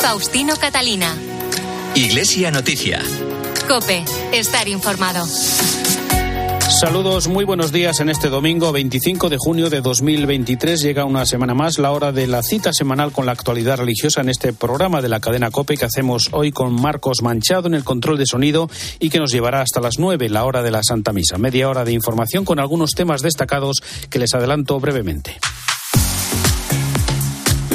Faustino Catalina. Iglesia Noticia. Cope, estar informado. Saludos, muy buenos días en este domingo 25 de junio de 2023. Llega una semana más la hora de la cita semanal con la actualidad religiosa en este programa de la cadena COPE que hacemos hoy con Marcos Manchado en el control de sonido y que nos llevará hasta las 9, la hora de la Santa Misa. Media hora de información con algunos temas destacados que les adelanto brevemente.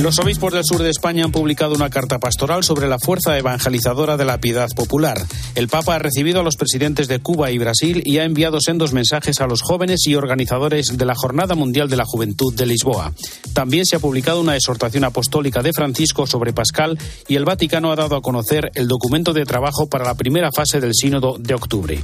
Los obispos del sur de España han publicado una carta pastoral sobre la fuerza evangelizadora de la piedad popular. El Papa ha recibido a los presidentes de Cuba y Brasil y ha enviado sendos mensajes a los jóvenes y organizadores de la Jornada Mundial de la Juventud de Lisboa. También se ha publicado una exhortación apostólica de Francisco sobre Pascal y el Vaticano ha dado a conocer el documento de trabajo para la primera fase del Sínodo de octubre.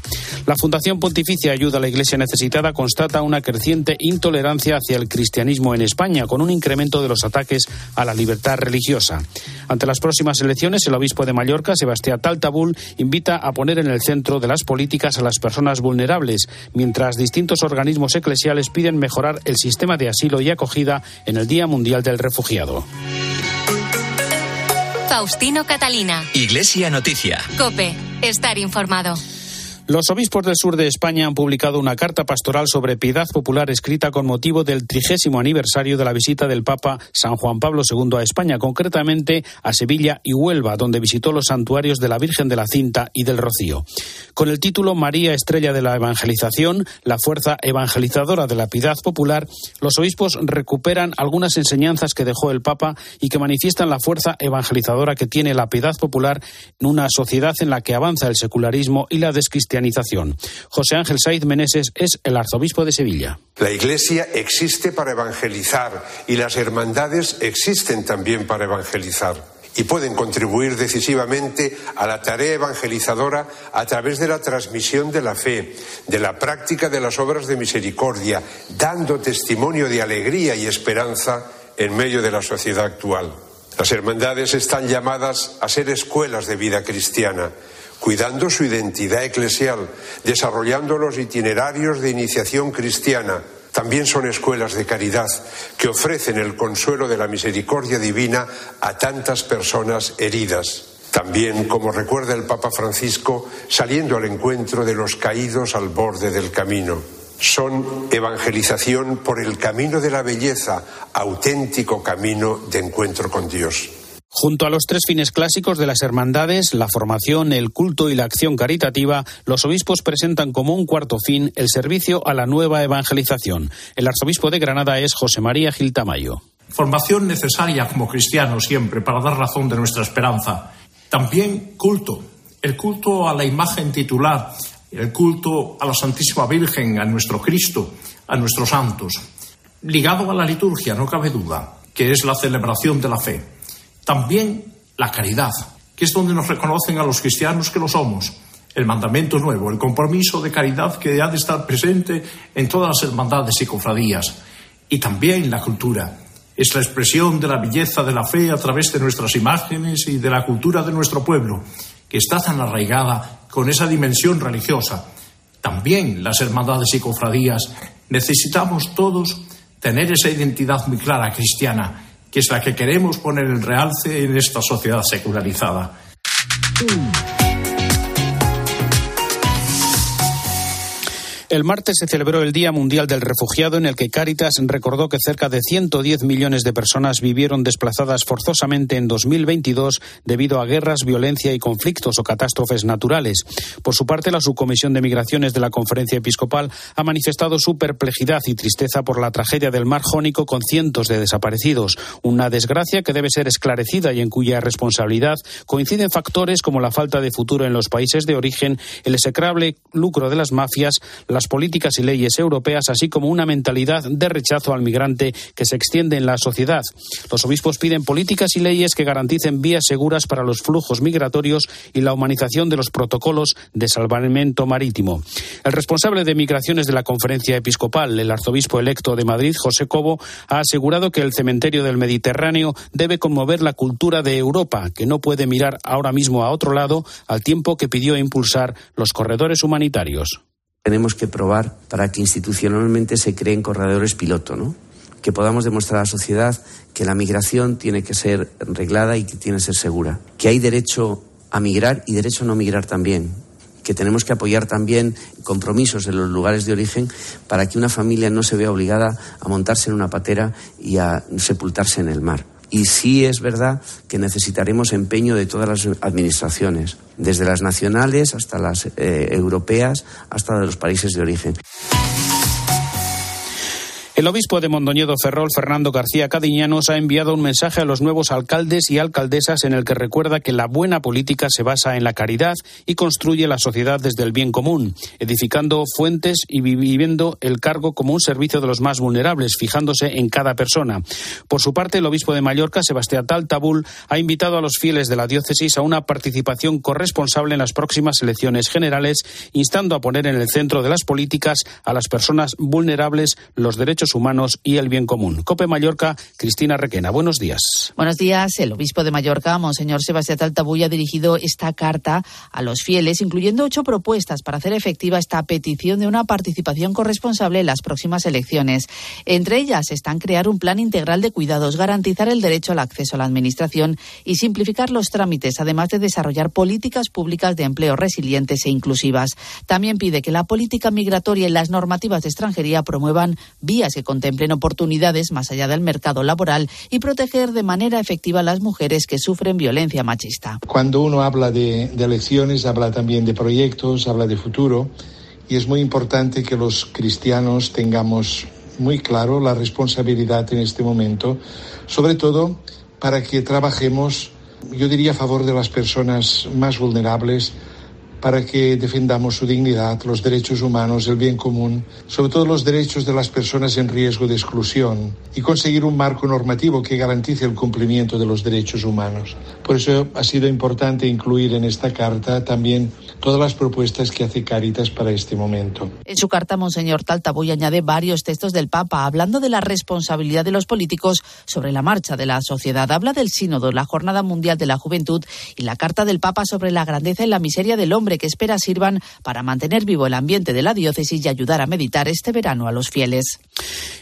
La Fundación Pontificia Ayuda a la Iglesia Necesitada constata una creciente intolerancia hacia el cristianismo en España, con un incremento de los ataques a la libertad religiosa. Ante las próximas elecciones, el obispo de Mallorca, Sebastián Taltabul, invita a poner en el centro de las políticas a las personas vulnerables, mientras distintos organismos eclesiales piden mejorar el sistema de asilo y acogida en el Día Mundial del Refugiado. Faustino Catalina. Iglesia Noticia. Cope, estar informado. Los obispos del sur de España han publicado una carta pastoral sobre piedad popular escrita con motivo del trigésimo aniversario de la visita del Papa San Juan Pablo II a España, concretamente a Sevilla y Huelva, donde visitó los santuarios de la Virgen de la Cinta y del Rocío. Con el título María Estrella de la Evangelización, la fuerza evangelizadora de la piedad popular, los obispos recuperan algunas enseñanzas que dejó el Papa y que manifiestan la fuerza evangelizadora que tiene la piedad popular en una sociedad en la que avanza el secularismo y la descristianización José Ángel Saiz Meneses es el arzobispo de Sevilla. La Iglesia existe para evangelizar y las hermandades existen también para evangelizar y pueden contribuir decisivamente a la tarea evangelizadora a través de la transmisión de la fe, de la práctica de las obras de misericordia, dando testimonio de alegría y esperanza en medio de la sociedad actual. Las hermandades están llamadas a ser escuelas de vida cristiana cuidando su identidad eclesial, desarrollando los itinerarios de iniciación cristiana. También son escuelas de caridad que ofrecen el consuelo de la misericordia divina a tantas personas heridas. También, como recuerda el Papa Francisco, saliendo al encuentro de los caídos al borde del camino. Son evangelización por el camino de la belleza, auténtico camino de encuentro con Dios. Junto a los tres fines clásicos de las hermandades, la formación, el culto y la acción caritativa, los obispos presentan como un cuarto fin el servicio a la nueva evangelización. El arzobispo de Granada es José María Gil Tamayo. Formación necesaria como cristianos siempre para dar razón de nuestra esperanza. También culto, el culto a la imagen titular, el culto a la Santísima Virgen, a nuestro Cristo, a nuestros santos. Ligado a la liturgia, no cabe duda, que es la celebración de la fe también la caridad, que es donde nos reconocen a los cristianos que lo somos. El mandamiento nuevo, el compromiso de caridad que ha de estar presente en todas las hermandades y cofradías. Y también la cultura. Es la expresión de la belleza de la fe a través de nuestras imágenes y de la cultura de nuestro pueblo, que está tan arraigada con esa dimensión religiosa. También las hermandades y cofradías necesitamos todos tener esa identidad muy clara cristiana que es la que queremos poner en realce en esta sociedad secularizada. El martes se celebró el Día Mundial del Refugiado en el que Cáritas recordó que cerca de 110 millones de personas vivieron desplazadas forzosamente en 2022 debido a guerras, violencia y conflictos o catástrofes naturales. Por su parte, la Subcomisión de Migraciones de la Conferencia Episcopal ha manifestado su perplejidad y tristeza por la tragedia del Mar Jónico con cientos de desaparecidos, una desgracia que debe ser esclarecida y en cuya responsabilidad coinciden factores como la falta de futuro en los países de origen, el execrable lucro de las mafias, la las políticas y leyes europeas, así como una mentalidad de rechazo al migrante que se extiende en la sociedad. Los obispos piden políticas y leyes que garanticen vías seguras para los flujos migratorios y la humanización de los protocolos de salvamento marítimo. El responsable de migraciones de la conferencia episcopal, el arzobispo electo de Madrid, José Cobo, ha asegurado que el cementerio del Mediterráneo debe conmover la cultura de Europa, que no puede mirar ahora mismo a otro lado, al tiempo que pidió impulsar los corredores humanitarios tenemos que probar para que institucionalmente se creen corredores piloto, ¿no? que podamos demostrar a la sociedad que la migración tiene que ser reglada y que tiene que ser segura, que hay derecho a migrar y derecho a no migrar también, que tenemos que apoyar también compromisos en los lugares de origen para que una familia no se vea obligada a montarse en una patera y a sepultarse en el mar. Y sí es verdad que necesitaremos empeño de todas las administraciones, desde las nacionales hasta las eh, europeas, hasta de los países de origen. El obispo de Mondoñedo Ferrol, Fernando García Cadiñanos, ha enviado un mensaje a los nuevos alcaldes y alcaldesas en el que recuerda que la buena política se basa en la caridad y construye la sociedad desde el bien común, edificando fuentes y viviendo el cargo como un servicio de los más vulnerables, fijándose en cada persona. Por su parte, el obispo de Mallorca, Sebastián Taltabul, ha invitado a los fieles de la diócesis a una participación corresponsable en las próximas elecciones generales, instando a poner en el centro de las políticas a las personas vulnerables, los derechos humanos y el bien común. Cope Mallorca, Cristina Requena. Buenos días. Buenos días. El obispo de Mallorca, Monseñor Sebastián Taltabulla, ha dirigido esta carta a los fieles, incluyendo ocho propuestas para hacer efectiva esta petición de una participación corresponsable en las próximas elecciones. Entre ellas están crear un plan integral de cuidados, garantizar el derecho al acceso a la administración y simplificar los trámites, además de desarrollar políticas públicas de empleo resilientes e inclusivas. También pide que la política migratoria y las normativas de extranjería promuevan vías que contemplen oportunidades más allá del mercado laboral y proteger de manera efectiva a las mujeres que sufren violencia machista. Cuando uno habla de, de elecciones, habla también de proyectos, habla de futuro y es muy importante que los cristianos tengamos muy claro la responsabilidad en este momento, sobre todo para que trabajemos, yo diría, a favor de las personas más vulnerables, para que defendamos su dignidad, los derechos humanos, el bien común, sobre todo los derechos de las personas en riesgo de exclusión y conseguir un marco normativo que garantice el cumplimiento de los derechos humanos. Por eso ha sido importante incluir en esta carta también todas las propuestas que hace Caritas para este momento. En su carta, Monseñor Taltaboy añade varios textos del Papa hablando de la responsabilidad de los políticos sobre la marcha de la sociedad. Habla del Sínodo, la Jornada Mundial de la Juventud y la Carta del Papa sobre la grandeza y la miseria del hombre que espera sirvan para mantener vivo el ambiente de la diócesis y ayudar a meditar este verano a los fieles.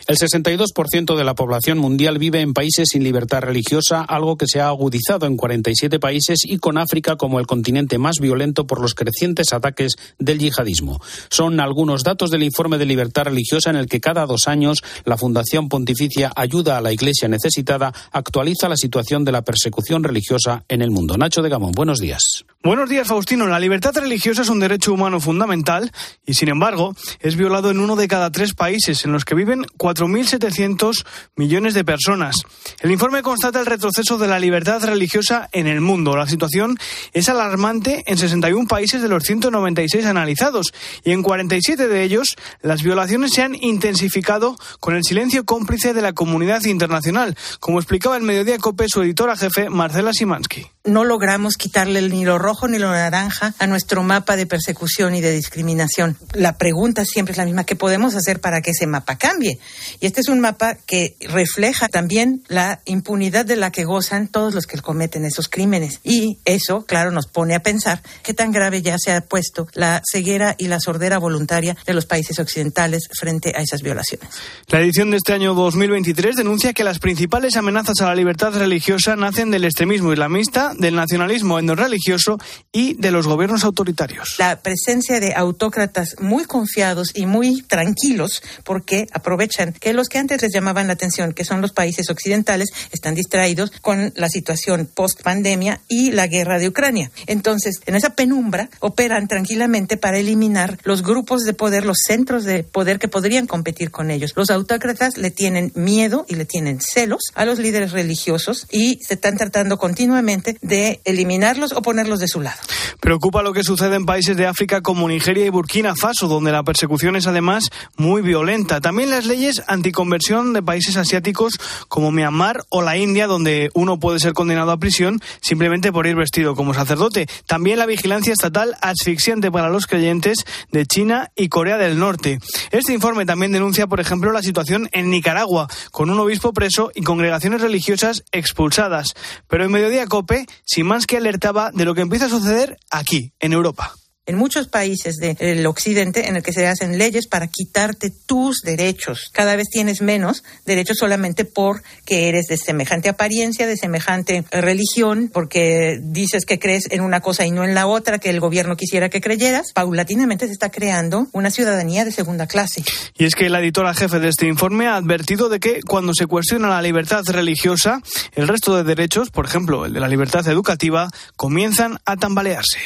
El 62% de la población mundial vive en países sin libertad religiosa, algo que se ha agudizado en 47 países y con África como el continente más violento por los crecientes ataques del yihadismo. Son algunos datos del informe de libertad religiosa en el que cada dos años la Fundación Pontificia Ayuda a la Iglesia Necesitada actualiza la situación de la persecución religiosa en el mundo. Nacho de Gamón, buenos días. Buenos días, Faustino. La libertad religiosa es un derecho humano fundamental y, sin embargo, es violado en uno de cada tres países en los que viven 4.700 millones de personas. El informe constata el retroceso de la libertad religiosa en el mundo. La situación es alarmante en 61 países de los 196 analizados y en 47 de ellos las violaciones se han intensificado con el silencio cómplice de la comunidad internacional, como explicaba el Mediodía Cope su editora jefe Marcela Simansky. No logramos quitarle el hilo rojo ni lo naranja a nuestro mapa de persecución y de discriminación. La pregunta siempre es la misma, ¿qué podemos hacer para que ese mapa cambie? Y este es un mapa que refleja también la impunidad de la que gozan todos los que cometen esos crímenes. Y eso, claro, nos pone a pensar qué tan grave ya se ha puesto la ceguera y la sordera voluntaria de los países occidentales frente a esas violaciones. La edición de este año 2023 denuncia que las principales amenazas a la libertad religiosa nacen del extremismo islamista, del nacionalismo religioso y de los gobiernos autoritarios. La presencia de autócratas muy confiados y muy tranquilos porque aprovechan que los que antes les llamaban la atención, que son los países occidentales, están distraídos con la situación post pandemia y la guerra de Ucrania. Entonces, en esa penumbra operan tranquilamente para eliminar los grupos de poder, los centros de poder que podrían competir con ellos. Los autócratas le tienen miedo y le tienen celos a los líderes religiosos y se están tratando continuamente de eliminarlos o ponerlos de su lado. Preocupa lo que sucede en países de África como Nigeria y Burkina Faso, donde la persecución es además muy violenta. También las leyes anticonversión de países asiáticos como Myanmar o la India, donde uno puede ser condenado a prisión simplemente por ir vestido como sacerdote. También la vigilancia estatal asfixiante para los creyentes de China y Corea del Norte. Este informe también denuncia, por ejemplo, la situación en Nicaragua, con un obispo preso y congregaciones religiosas expulsadas. Pero en Mediodía Cope, Simansky alertaba de lo que empieza a suceder aquí, en Europa. En muchos países del occidente en el que se hacen leyes para quitarte tus derechos. Cada vez tienes menos derechos solamente porque eres de semejante apariencia, de semejante religión, porque dices que crees en una cosa y no en la otra que el gobierno quisiera que creyeras. Paulatinamente se está creando una ciudadanía de segunda clase. Y es que la editora jefe de este informe ha advertido de que cuando se cuestiona la libertad religiosa, el resto de derechos, por ejemplo el de la libertad educativa, comienzan a tambalearse.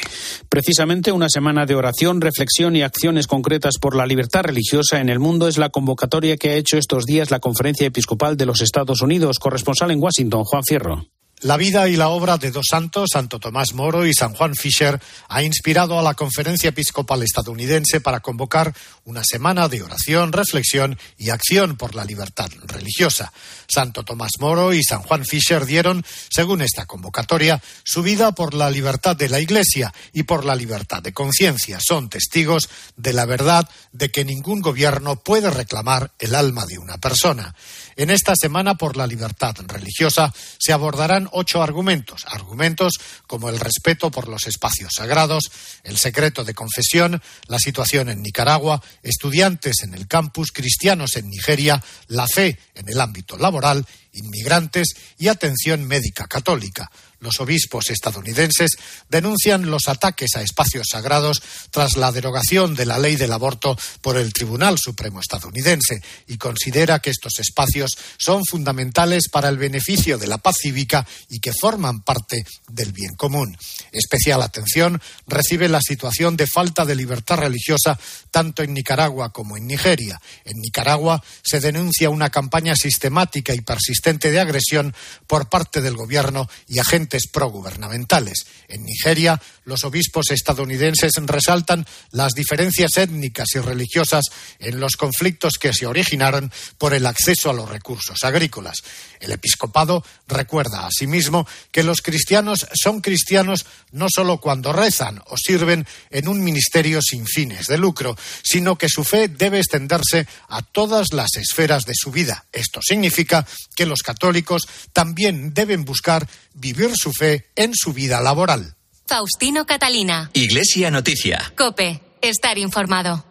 Precisamente una semana de oración, reflexión y acciones concretas por la libertad religiosa en el mundo es la convocatoria que ha hecho estos días la Conferencia Episcopal de los Estados Unidos. Corresponsal en Washington, Juan Fierro. La vida y la obra de dos santos, Santo Tomás Moro y San Juan Fisher, ha inspirado a la Conferencia Episcopal estadounidense para convocar una semana de oración, reflexión y acción por la libertad religiosa. Santo Tomás Moro y San Juan Fisher dieron, según esta convocatoria, su vida por la libertad de la Iglesia y por la libertad de conciencia. Son testigos de la verdad de que ningún gobierno puede reclamar el alma de una persona. En esta semana por la libertad religiosa se abordarán ocho argumentos, argumentos como el respeto por los espacios sagrados, el secreto de confesión, la situación en Nicaragua, estudiantes en el campus, cristianos en Nigeria, la fe en el ámbito laboral, inmigrantes y atención médica católica. Los obispos estadounidenses denuncian los ataques a espacios sagrados tras la derogación de la ley del aborto por el Tribunal Supremo estadounidense y considera que estos espacios son fundamentales para el beneficio de la paz cívica y que forman parte del bien común. Especial atención recibe la situación de falta de libertad religiosa tanto en Nicaragua como en Nigeria. En Nicaragua se denuncia una campaña sistemática y persistente de agresión por parte del gobierno y agentes progubernamentales. En Nigeria, los obispos estadounidenses resaltan las diferencias étnicas y religiosas en los conflictos que se originaron por el acceso a los recursos agrícolas. El episcopado recuerda asimismo que los cristianos son cristianos no solo cuando rezan o sirven en un ministerio sin fines de lucro, sino que su fe debe extenderse a todas las esferas de su vida. Esto significa que los católicos también deben buscar vivir su fe en su vida laboral. Faustino Catalina. Iglesia Noticia. Cope. Estar informado.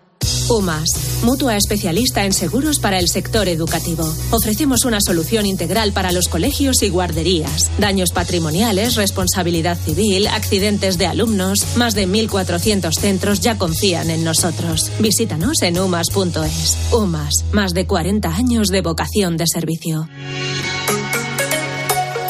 UMAS, mutua especialista en seguros para el sector educativo. Ofrecemos una solución integral para los colegios y guarderías. Daños patrimoniales, responsabilidad civil, accidentes de alumnos. Más de 1.400 centros ya confían en nosotros. Visítanos en umas.es. UMAS, más de 40 años de vocación de servicio.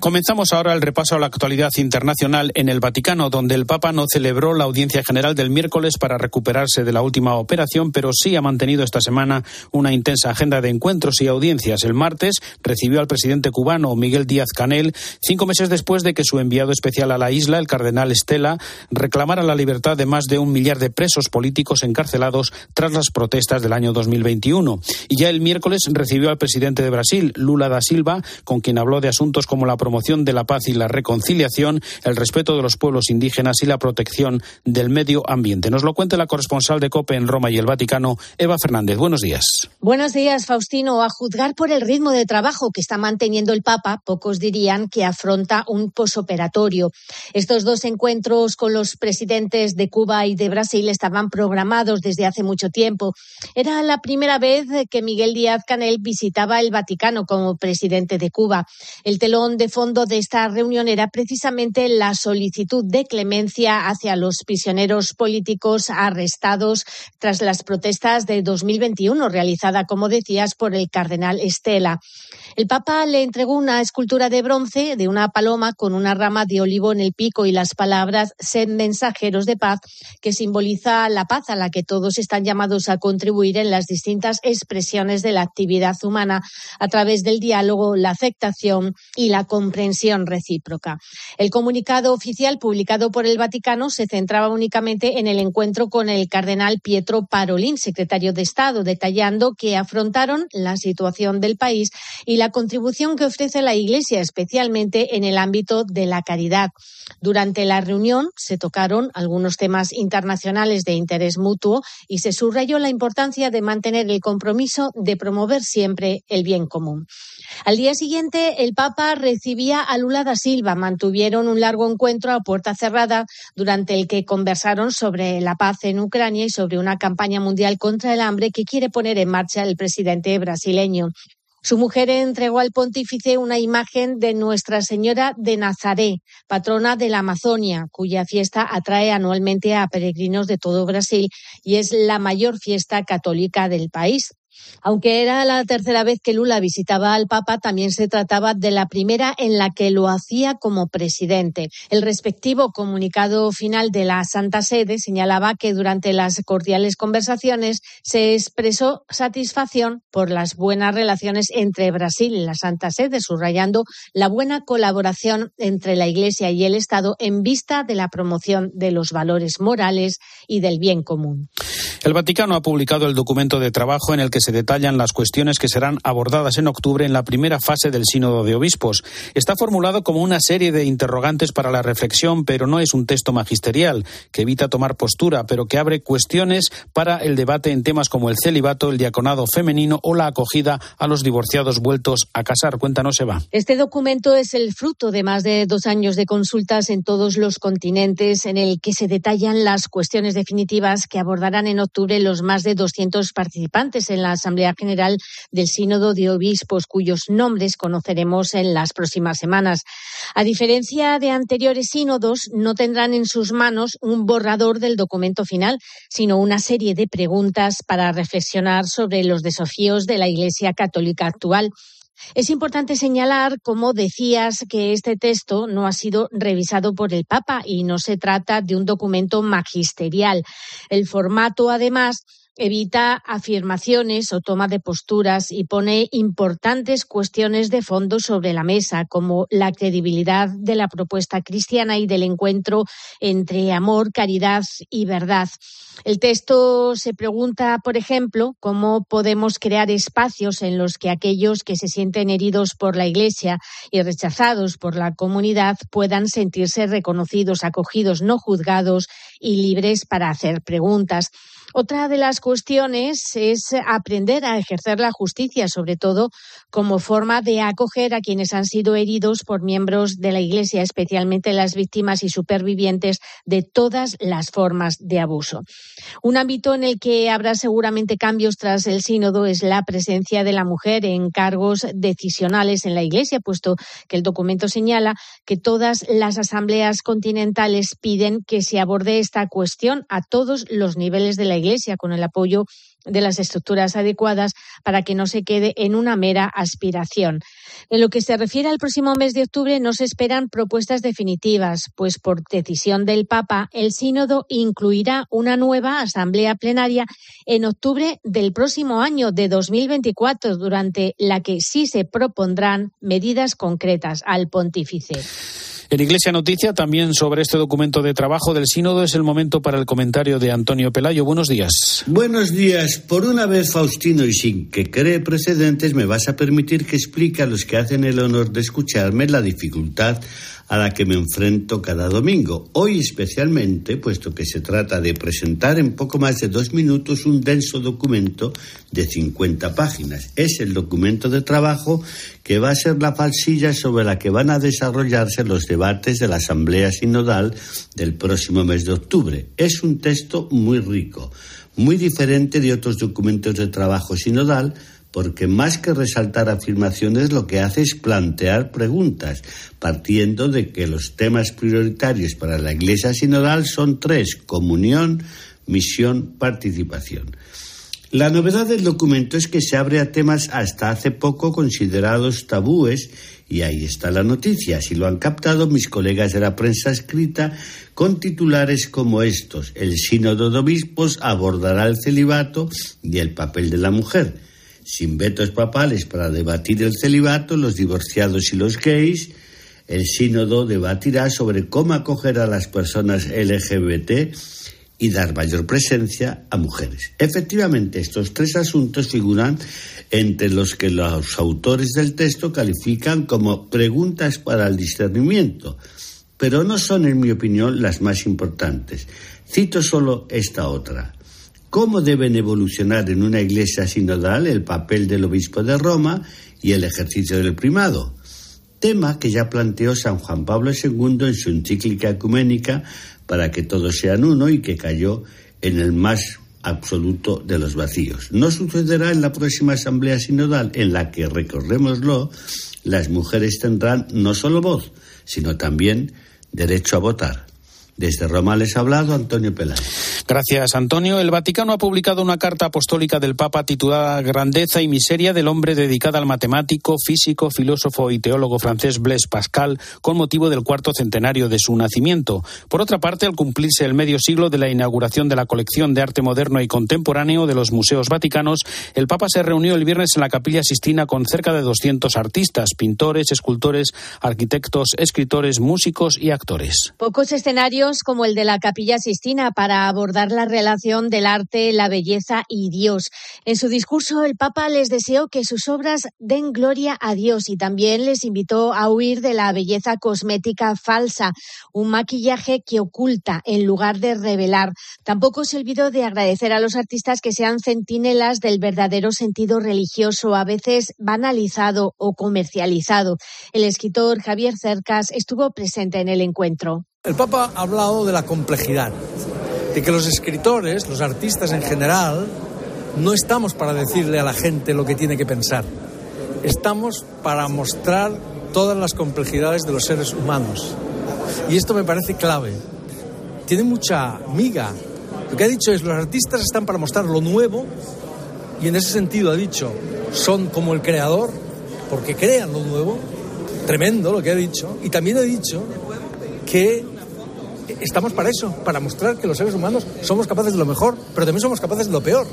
Comenzamos ahora el repaso a la actualidad internacional en el Vaticano, donde el Papa no celebró la audiencia general del miércoles para recuperarse de la última operación, pero sí ha mantenido esta semana una intensa agenda de encuentros y audiencias. El martes recibió al presidente cubano Miguel Díaz Canel, cinco meses después de que su enviado especial a la isla, el cardenal Estela, reclamara la libertad de más de un millar de presos políticos encarcelados tras las protestas del año 2021. Y ya el miércoles recibió al presidente de Brasil, Lula da Silva, con quien habló de asuntos como la promoción de la paz y la reconciliación, el respeto de los pueblos indígenas y la protección del medio ambiente. Nos lo cuenta la corresponsal de COPE en Roma y el Vaticano, Eva Fernández. Buenos días. Buenos días, Faustino. A juzgar por el ritmo de trabajo que está manteniendo el Papa, pocos dirían que afronta un posoperatorio. Estos dos encuentros con los presidentes de Cuba y de Brasil estaban programados desde hace mucho tiempo. Era la primera vez que Miguel Díaz Canel visitaba el Vaticano como presidente de Cuba. El telón de fondo de esta reunión era precisamente la solicitud de clemencia hacia los prisioneros políticos arrestados tras las protestas de 2021 realizada, como decías, por el cardenal Estela. El Papa le entregó una escultura de bronce de una paloma con una rama de olivo en el pico y las palabras sed mensajeros de paz, que simboliza la paz a la que todos están llamados a contribuir en las distintas expresiones de la actividad humana a través del diálogo, la aceptación y la comprensión comprensión recíproca. El comunicado oficial publicado por el Vaticano se centraba únicamente en el encuentro con el cardenal Pietro Parolin, secretario de Estado, detallando que afrontaron la situación del país y la contribución que ofrece la Iglesia, especialmente en el ámbito de la caridad. Durante la reunión se tocaron algunos temas internacionales de interés mutuo y se subrayó la importancia de mantener el compromiso de promover siempre el bien común. Al día siguiente, el Papa recibía a Lula da Silva. Mantuvieron un largo encuentro a puerta cerrada durante el que conversaron sobre la paz en Ucrania y sobre una campaña mundial contra el hambre que quiere poner en marcha el presidente brasileño. Su mujer entregó al pontífice una imagen de Nuestra Señora de Nazaret, patrona de la Amazonia, cuya fiesta atrae anualmente a peregrinos de todo Brasil y es la mayor fiesta católica del país. Aunque era la tercera vez que Lula visitaba al Papa, también se trataba de la primera en la que lo hacía como presidente. El respectivo comunicado final de la Santa Sede señalaba que durante las cordiales conversaciones se expresó satisfacción por las buenas relaciones entre Brasil y la Santa Sede, subrayando la buena colaboración entre la Iglesia y el Estado en vista de la promoción de los valores morales y del bien común. El Vaticano ha publicado el documento de trabajo en el que se detallan las cuestiones que serán abordadas en octubre en la primera fase del Sínodo de Obispos. Está formulado como una serie de interrogantes para la reflexión, pero no es un texto magisterial que evita tomar postura, pero que abre cuestiones para el debate en temas como el celibato, el diaconado femenino o la acogida a los divorciados vueltos a casar. Cuéntanos, Eva. Este documento es el fruto de más de dos años de consultas en todos los continentes en el que se detallan las cuestiones definitivas que abordarán en octubre los más de 200 participantes en la Asamblea General del Sínodo de Obispos, cuyos nombres conoceremos en las próximas semanas. A diferencia de anteriores sínodos, no tendrán en sus manos un borrador del documento final, sino una serie de preguntas para reflexionar sobre los desafíos de la Iglesia Católica actual. Es importante señalar, como decías, que este texto no ha sido revisado por el Papa y no se trata de un documento magisterial. El formato, además, evita afirmaciones o toma de posturas y pone importantes cuestiones de fondo sobre la mesa, como la credibilidad de la propuesta cristiana y del encuentro entre amor, caridad y verdad. El texto se pregunta, por ejemplo, cómo podemos crear espacios en los que aquellos que se sienten heridos por la Iglesia y rechazados por la comunidad puedan sentirse reconocidos, acogidos, no juzgados y libres para hacer preguntas. Otra de las cuestiones es aprender a ejercer la justicia, sobre todo como forma de acoger a quienes han sido heridos por miembros de la Iglesia, especialmente las víctimas y supervivientes de todas las formas de abuso. Un ámbito en el que habrá seguramente cambios tras el sínodo es la presencia de la mujer en cargos decisionales en la Iglesia, puesto que el documento señala que todas las asambleas continentales piden que se aborde esta cuestión a todos los niveles de la Iglesia con el apoyo de las estructuras adecuadas para que no se quede en una mera aspiración. En lo que se refiere al próximo mes de octubre no se esperan propuestas definitivas, pues por decisión del Papa el sínodo incluirá una nueva asamblea plenaria en octubre del próximo año de 2024, durante la que sí se propondrán medidas concretas al pontífice. En Iglesia Noticia, también sobre este documento de trabajo del Sínodo, es el momento para el comentario de Antonio Pelayo. Buenos días. Buenos días. Por una vez, Faustino, y sin que cree precedentes, me vas a permitir que explique a los que hacen el honor de escucharme la dificultad a la que me enfrento cada domingo. Hoy especialmente, puesto que se trata de presentar en poco más de dos minutos un denso documento de 50 páginas. Es el documento de trabajo que va a ser la falsilla sobre la que van a desarrollarse los debates de la Asamblea Sinodal del próximo mes de octubre. Es un texto muy rico, muy diferente de otros documentos de trabajo sinodal, porque más que resaltar afirmaciones lo que hace es plantear preguntas, partiendo de que los temas prioritarios para la Iglesia sinodal son tres, comunión, misión, participación. La novedad del documento es que se abre a temas hasta hace poco considerados tabúes y ahí está la noticia. Si lo han captado mis colegas de la prensa escrita con titulares como estos. El sínodo de obispos abordará el celibato y el papel de la mujer sin vetos papales para debatir el celibato, los divorciados y los gays, el sínodo debatirá sobre cómo acoger a las personas LGBT y dar mayor presencia a mujeres. Efectivamente, estos tres asuntos figuran entre los que los autores del texto califican como preguntas para el discernimiento, pero no son, en mi opinión, las más importantes. Cito solo esta otra. Cómo deben evolucionar en una iglesia sinodal el papel del obispo de Roma y el ejercicio del primado, tema que ya planteó San Juan Pablo II en su encíclica ecuménica para que todos sean uno y que cayó en el más absoluto de los vacíos. No sucederá en la próxima Asamblea Sinodal, en la que, recordémoslo, las mujeres tendrán no solo voz, sino también derecho a votar. Desde Roma les ha hablado Antonio Peláez. Gracias, Antonio. El Vaticano ha publicado una carta apostólica del Papa titulada Grandeza y miseria del hombre dedicada al matemático, físico, filósofo y teólogo francés Blaise Pascal con motivo del cuarto centenario de su nacimiento. Por otra parte, al cumplirse el medio siglo de la inauguración de la colección de arte moderno y contemporáneo de los museos vaticanos, el Papa se reunió el viernes en la Capilla Sistina con cerca de 200 artistas, pintores, escultores, arquitectos, escritores, músicos y actores. Pocos escenarios como el de la Capilla Sistina para abordar la relación del arte, la belleza y Dios. En su discurso, el Papa les deseó que sus obras den gloria a Dios y también les invitó a huir de la belleza cosmética falsa, un maquillaje que oculta en lugar de revelar. Tampoco se olvidó de agradecer a los artistas que sean centinelas del verdadero sentido religioso, a veces banalizado o comercializado. El escritor Javier Cercas estuvo presente en el encuentro. El Papa ha hablado de la complejidad, de que los escritores, los artistas en general, no estamos para decirle a la gente lo que tiene que pensar. Estamos para mostrar todas las complejidades de los seres humanos. Y esto me parece clave. Tiene mucha miga. Lo que ha dicho es, los artistas están para mostrar lo nuevo y en ese sentido ha dicho, son como el creador, porque crean lo nuevo. Tremendo lo que ha dicho. Y también ha dicho que estamos para eso, para mostrar que los seres humanos somos capaces de lo mejor, pero también somos capaces de lo peor.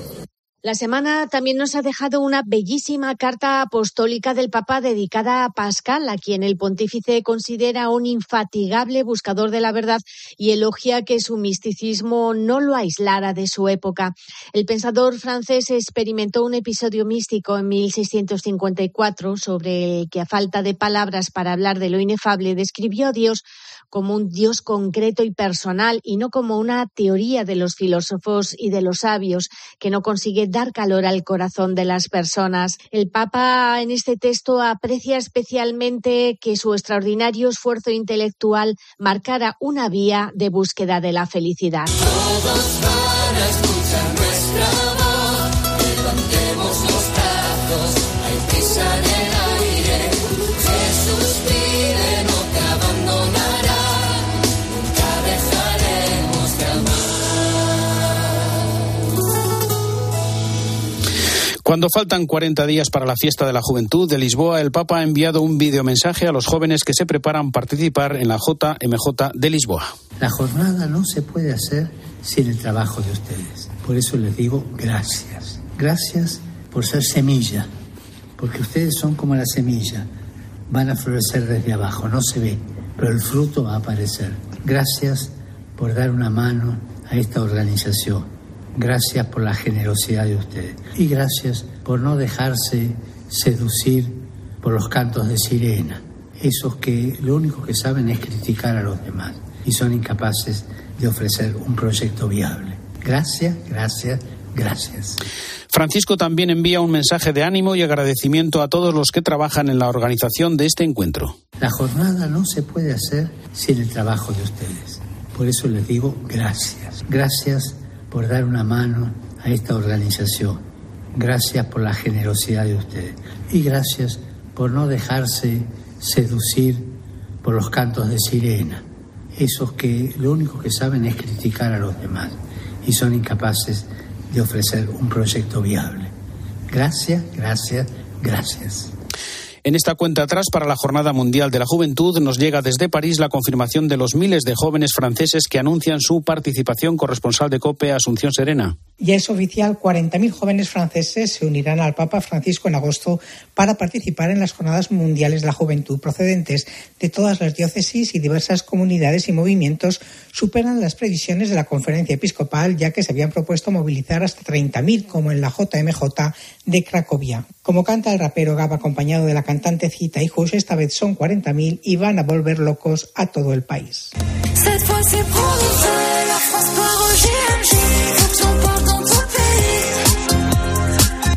La semana también nos ha dejado una bellísima carta apostólica del Papa dedicada a Pascal, a quien el pontífice considera un infatigable buscador de la verdad y elogia que su misticismo no lo aislara de su época. El pensador francés experimentó un episodio místico en 1654 sobre el que, a falta de palabras para hablar de lo inefable, describió a Dios como un Dios concreto y personal y no como una teoría de los filósofos y de los sabios que no consigue dar calor al corazón de las personas. El Papa en este texto aprecia especialmente que su extraordinario esfuerzo intelectual marcara una vía de búsqueda de la felicidad. Cuando faltan 40 días para la fiesta de la juventud de Lisboa, el Papa ha enviado un videomensaje a los jóvenes que se preparan a participar en la JMJ de Lisboa. La jornada no se puede hacer sin el trabajo de ustedes. Por eso les digo gracias. Gracias por ser semilla, porque ustedes son como la semilla. Van a florecer desde abajo, no se ve, pero el fruto va a aparecer. Gracias por dar una mano a esta organización Gracias por la generosidad de ustedes. Y gracias por no dejarse seducir por los cantos de sirena. Esos que lo único que saben es criticar a los demás y son incapaces de ofrecer un proyecto viable. Gracias, gracias, gracias. Francisco también envía un mensaje de ánimo y agradecimiento a todos los que trabajan en la organización de este encuentro. La jornada no se puede hacer sin el trabajo de ustedes. Por eso les digo gracias. Gracias por dar una mano a esta organización. Gracias por la generosidad de ustedes. Y gracias por no dejarse seducir por los cantos de sirena. Esos que lo único que saben es criticar a los demás y son incapaces de ofrecer un proyecto viable. Gracias, gracias, gracias. En esta cuenta atrás para la Jornada Mundial de la Juventud nos llega desde París la confirmación de los miles de jóvenes franceses que anuncian su participación corresponsal de COPE Asunción Serena. Ya es oficial, 40.000 jóvenes franceses se unirán al Papa Francisco en agosto para participar en las Jornadas Mundiales de la Juventud procedentes de todas las diócesis y diversas comunidades y movimientos superan las previsiones de la conferencia episcopal ya que se habían propuesto movilizar hasta 30.000 como en la JMJ de Cracovia. Como canta el rapero Gab acompañado de la cantante Cita y Hush, esta vez son 40.000 y van a volver locos a todo el país.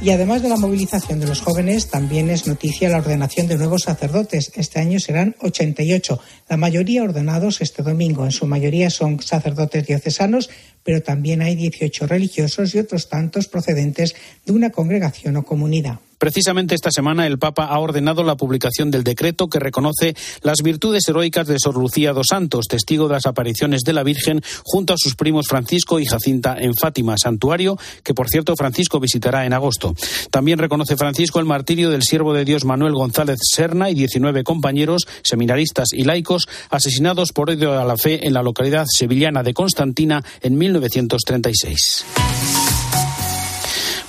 Y además de la movilización de los jóvenes, también es noticia la ordenación de nuevos sacerdotes. Este año serán 88, la mayoría ordenados este domingo. En su mayoría son sacerdotes diocesanos, pero también hay 18 religiosos y otros tantos procedentes de una congregación o comunidad. Precisamente esta semana el Papa ha ordenado la publicación del decreto que reconoce las virtudes heroicas de Sor Lucía dos Santos, testigo de las apariciones de la Virgen junto a sus primos Francisco y Jacinta en Fátima, santuario que por cierto Francisco visitará en agosto. También reconoce Francisco el martirio del siervo de Dios Manuel González Serna y 19 compañeros, seminaristas y laicos asesinados por odio a la fe en la localidad sevillana de Constantina en 1936.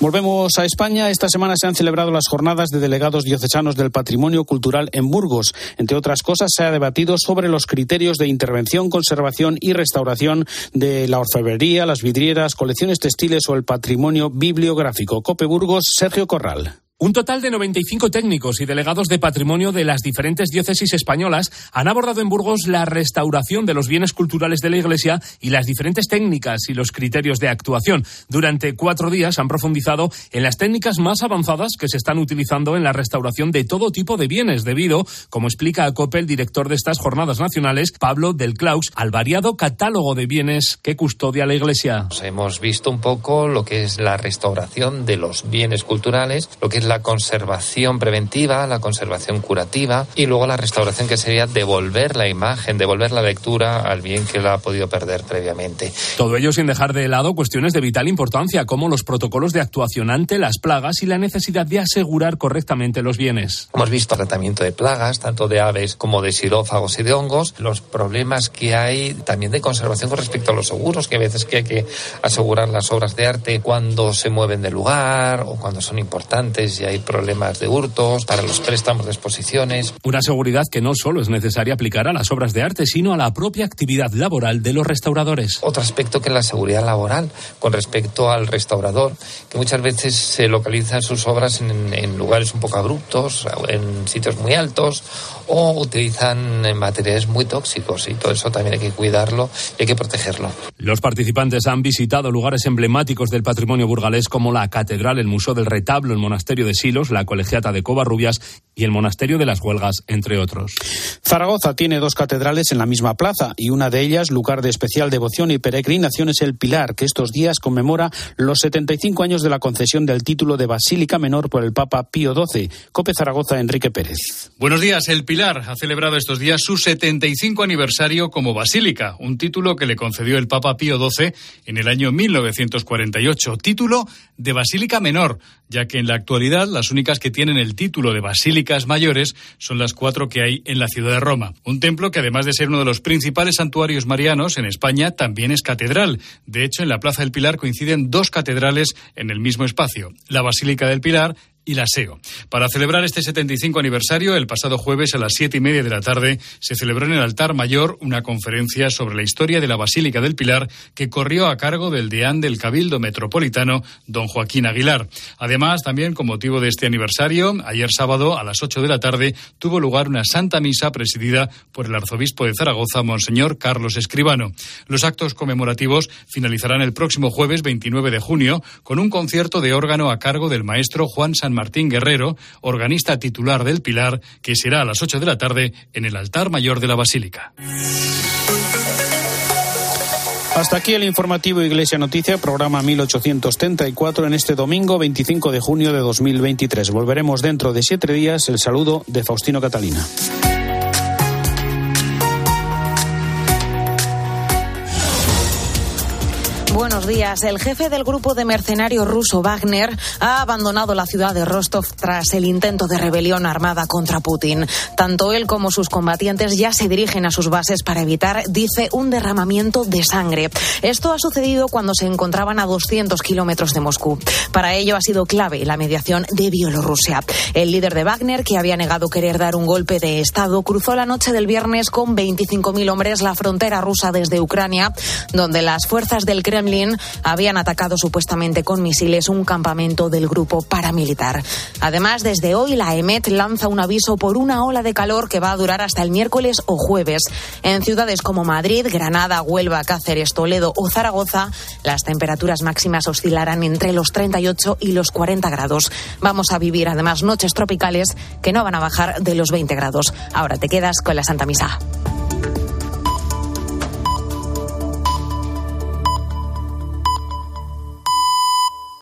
Volvemos a España. Esta semana se han celebrado las jornadas de delegados diocesanos del patrimonio cultural en Burgos. Entre otras cosas, se ha debatido sobre los criterios de intervención, conservación y restauración de la orfebrería, las vidrieras, colecciones textiles o el patrimonio bibliográfico. Cope Burgos, Sergio Corral. Un total de 95 técnicos y delegados de patrimonio de las diferentes diócesis españolas han abordado en Burgos la restauración de los bienes culturales de la Iglesia y las diferentes técnicas y los criterios de actuación. Durante cuatro días han profundizado en las técnicas más avanzadas que se están utilizando en la restauración de todo tipo de bienes, debido, como explica a COPE el director de estas jornadas nacionales, Pablo del Claus, al variado catálogo de bienes que custodia la Iglesia. Hemos visto un poco lo que es la restauración de los bienes culturales, lo que es la conservación preventiva, la conservación curativa y luego la restauración que sería devolver la imagen, devolver la lectura al bien que la ha podido perder previamente. Todo ello sin dejar de lado cuestiones de vital importancia como los protocolos de actuación ante las plagas y la necesidad de asegurar correctamente los bienes. Hemos visto tratamiento de plagas, tanto de aves como de sirófagos y de hongos, los problemas que hay también de conservación con respecto a los seguros, que a veces que hay que asegurar las obras de arte cuando se mueven de lugar o cuando son importantes hay problemas de hurtos, para los préstamos de exposiciones. Una seguridad que no solo es necesaria aplicar a las obras de arte, sino a la propia actividad laboral de los restauradores. Otro aspecto que es la seguridad laboral con respecto al restaurador, que muchas veces se localizan sus obras en, en lugares un poco abruptos, en sitios muy altos o utilizan materiales muy tóxicos y todo eso también hay que cuidarlo y hay que protegerlo. Los participantes han visitado lugares emblemáticos del patrimonio burgalés como la Catedral, el Museo del Retablo, el Monasterio de Silos, la Colegiata de Covarrubias y el Monasterio de las Huelgas, entre otros. Zaragoza tiene dos catedrales en la misma plaza y una de ellas, lugar de especial devoción y peregrinación, es el Pilar, que estos días conmemora los 75 años de la concesión del título de Basílica Menor por el Papa Pío XII. Cope Zaragoza, Enrique Pérez. Buenos días. El Pilar ha celebrado estos días su 75 aniversario como basílica, un título que le concedió el Papa Pío XII en el año 1948, título de basílica menor, ya que en la actualidad las únicas que tienen el título de basílicas mayores son las cuatro que hay en la ciudad de Roma. Un templo que además de ser uno de los principales santuarios marianos en España, también es catedral. De hecho, en la Plaza del Pilar coinciden dos catedrales en el mismo espacio, la Basílica del Pilar y la SEO. Para celebrar este 75 aniversario, el pasado jueves a las siete y media de la tarde se celebró en el altar mayor una conferencia sobre la historia de la Basílica del Pilar que corrió a cargo del deán del Cabildo Metropolitano, don Joaquín Aguilar. Además, también con motivo de este aniversario, ayer sábado a las 8 de la tarde tuvo lugar una santa misa presidida por el arzobispo de Zaragoza, Monseñor Carlos Escribano. Los actos conmemorativos finalizarán el próximo jueves 29 de junio con un concierto de órgano a cargo del maestro Juan San Martín Guerrero, organista titular del Pilar, que será a las 8 de la tarde en el altar mayor de la Basílica. Hasta aquí el informativo Iglesia Noticia, programa 1834 en este domingo 25 de junio de 2023. Volveremos dentro de siete días. El saludo de Faustino Catalina. Buenos días. El jefe del grupo de mercenarios ruso Wagner ha abandonado la ciudad de Rostov tras el intento de rebelión armada contra Putin. Tanto él como sus combatientes ya se dirigen a sus bases para evitar, dice, un derramamiento de sangre. Esto ha sucedido cuando se encontraban a 200 kilómetros de Moscú. Para ello ha sido clave la mediación de Bielorrusia. El líder de Wagner, que había negado querer dar un golpe de Estado, cruzó la noche del viernes con 25.000 hombres la frontera rusa desde Ucrania, donde las fuerzas del Kremlin habían atacado supuestamente con misiles un campamento del grupo paramilitar. Además, desde hoy la EMET lanza un aviso por una ola de calor que va a durar hasta el miércoles o jueves. En ciudades como Madrid, Granada, Huelva, Cáceres, Toledo o Zaragoza, las temperaturas máximas oscilarán entre los 38 y los 40 grados. Vamos a vivir además noches tropicales que no van a bajar de los 20 grados. Ahora te quedas con la Santa Misa.